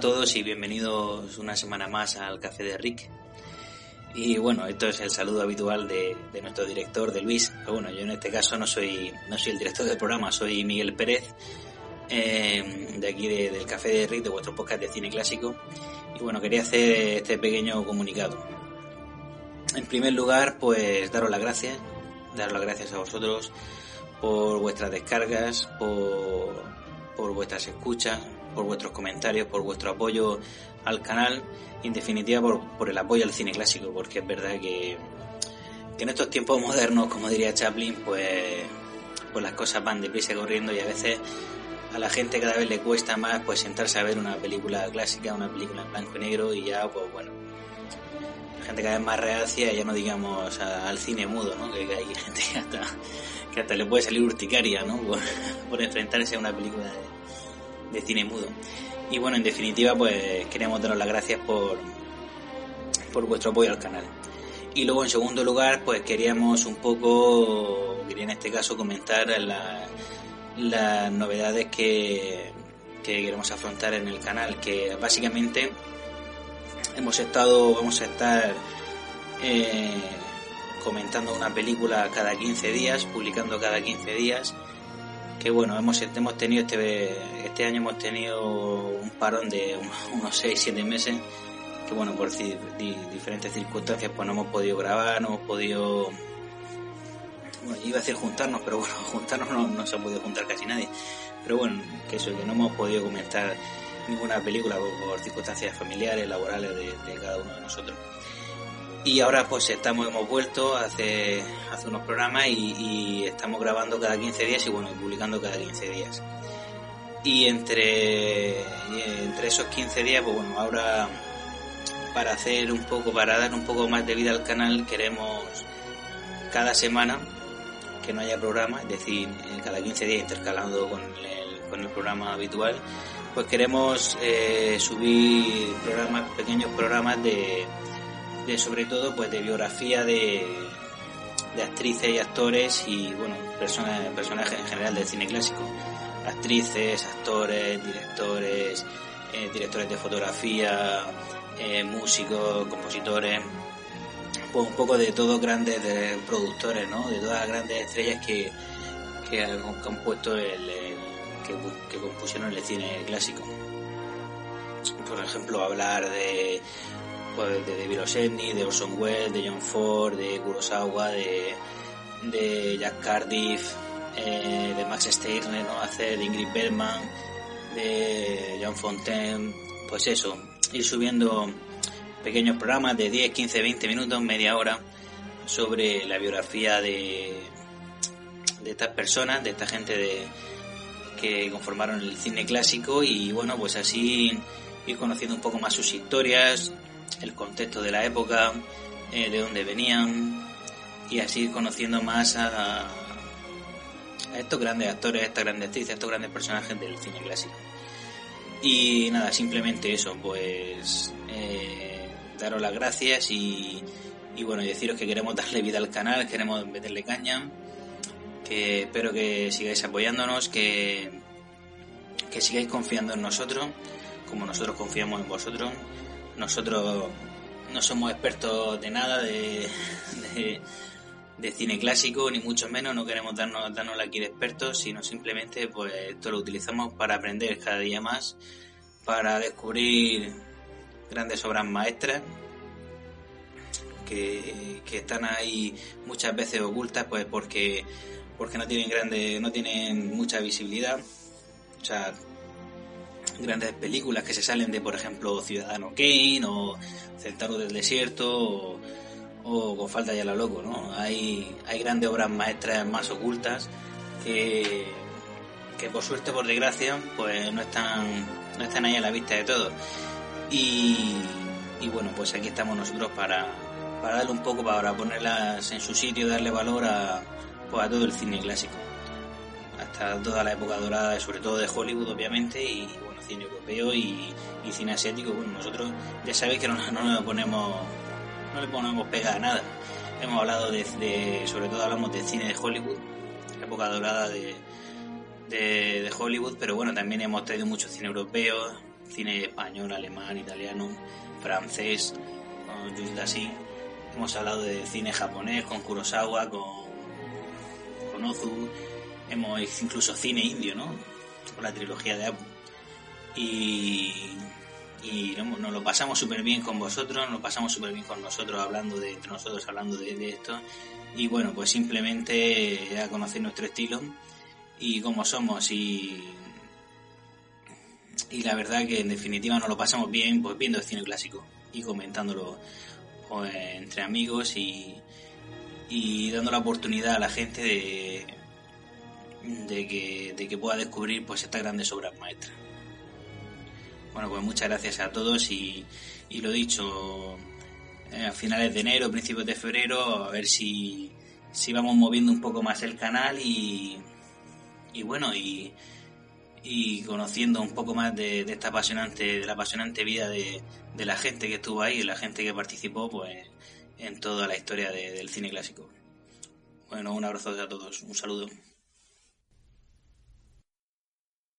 todos y bienvenidos una semana más al Café de Rick. Y bueno, esto es el saludo habitual de, nuestro director, de Luis. Pero bueno, yo en este caso no soy, no soy el director del programa, soy Miguel Pérez, eh, de aquí del Café de Rick, de vuestro podcast de cine clásico. Y bueno, quería hacer este pequeño comunicado. En primer lugar, pues daros las gracias, daros las gracias a vosotros por vuestras descargas, por, por vuestras escuchas, por vuestros comentarios, por vuestro apoyo al canal y en definitiva por, el apoyo al cine clásico, porque es verdad que, en estos tiempos modernos, como diría Chaplin, pues, pues las cosas van deprisa corriendo y a veces a la gente cada vez le cuesta más pues sentarse a ver una película clásica, una película en blanco y negro y ya pues bueno, la gente cada vez más reacia, ya no digamos al cine mudo, ¿no? Que, hay gente que hasta, que hasta le puede salir urticaria, ¿no? Por, por enfrentarse a una película de, de cine mudo. Y bueno, en definitiva, pues queremos daros las gracias por, por vuestro apoyo al canal. Y luego, en segundo lugar, pues queríamos un poco, quería en este caso comentar las novedades que, que queremos afrontar en el canal, que básicamente hemos estado, vamos a estar eh, comentando una película cada 15 días, publicando cada 15 días que bueno, hemos, hemos tenido este, este año hemos tenido un parón de unos 6, 7 meses, que bueno, por diferentes circunstancias pues no hemos podido grabar, no hemos podido, bueno, iba a decir juntarnos, pero bueno, juntarnos no, se ha podido juntar casi nadie, pero bueno, que eso, que no hemos podido comentar ninguna película por, circunstancias familiares, laborales de cada uno de nosotros y ahora pues estamos hemos vuelto hace hace unos programas y, estamos grabando cada 15 días y bueno publicando cada 15 días. Y entre entre esos 15 días pues bueno ahora para hacer un poco para dar un poco más de vida al canal queremos cada semana que no haya programa es decir cada 15 días intercalando con el, con el programa habitual pues queremos eh, subir programas pequeños programas de sobre todo pues de biografía de, de actrices y actores y bueno personas personajes en general del cine clásico. Actrices actores directores eh, directores de fotografía eh, músicos compositores pues un poco de todos grandes de productores no de todas las grandes estrellas que, que han compuesto el, que, que compusieron el cine clásico. Por ejemplo hablar de pues, de David Osenny, de Orson Welles, de John Ford, de Kurosawa, de, Jack Cardiff, eh, de Max Steiner, ¿no? hacer de Ingrid Bergman, de John Fontaine, pues eso, ir subiendo pequeños programas de 10, 15, 20 minutos, media hora, sobre la biografía de, de estas personas, de esta gente de, que conformaron el cine clásico y bueno, pues así ir conociendo un poco más sus historias, el contexto de la época, eh, de dónde venían y así conociendo más a, estos grandes actores, a estas grandes actrices, a estos grandes personajes del cine clásico. Y nada, simplemente eso, pues eh, daros las gracias y, y bueno, deciros que queremos darle vida al canal, queremos meterle caña, que espero que sigáis apoyándonos, que, que sigáis confiando en nosotros, como nosotros confiamos en vosotros nosotros no somos expertos de nada de, cine clásico, ni mucho menos, no queremos darnos, darnos aquí de expertos, sino simplemente pues esto lo utilizamos para aprender cada día más, para descubrir grandes obras maestras que, que están ahí muchas veces ocultas pues porque porque no tienen grande no tienen mucha visibilidad. O sea grandes películas que se salen de, por ejemplo, Ciudadano Kane o Centauro del Desierto o, con Falta ya la loco, ¿no? Hay, hay grandes obras maestras más ocultas que, que por suerte, por desgracia, pues no están, no están ahí a la vista de todos. Y, y bueno, pues aquí estamos nosotros para, para darle un poco, para ponerlas en su sitio, darle valor a, pues, a todo el cine clásico. Hasta toda la época dorada, sobre todo de Hollywood, obviamente, y cine europeo y, cine asiático, bueno, nosotros ya sabéis que no, no le ponemos no le ponemos pega a nada. Hemos hablado de, sobre todo hablamos de cine de Hollywood, época dorada de, de, Hollywood, pero bueno, también hemos traído mucho cine europeo, cine español, alemán, italiano, francés, con Jules así. Hemos hablado de cine japonés con Kurosawa, con, con Ozu. Hemos incluso cine indio, ¿no? La trilogía de Abu. Y, y nos lo pasamos súper bien con vosotros, nos lo pasamos súper bien con nosotros hablando de, entre nosotros hablando de, de esto. Y bueno, pues simplemente a conocer nuestro estilo y cómo somos y y la verdad que en definitiva nos lo pasamos bien pues viendo el cine clásico y comentándolo pues, entre amigos y, y dando la oportunidad a la gente de, de, que, de que pueda descubrir pues estas grandes obras maestras. Bueno, pues muchas gracias a todos y, y lo dicho, eh, a finales de enero, principios de febrero, a ver si, si vamos moviendo un poco más el canal y, y bueno, y, y conociendo un poco más de, esta apasionante, de la apasionante vida de, de, la gente que estuvo ahí, la gente que participó pues en toda la historia de, del cine clásico. Bueno, un abrazo a todos, un saludo.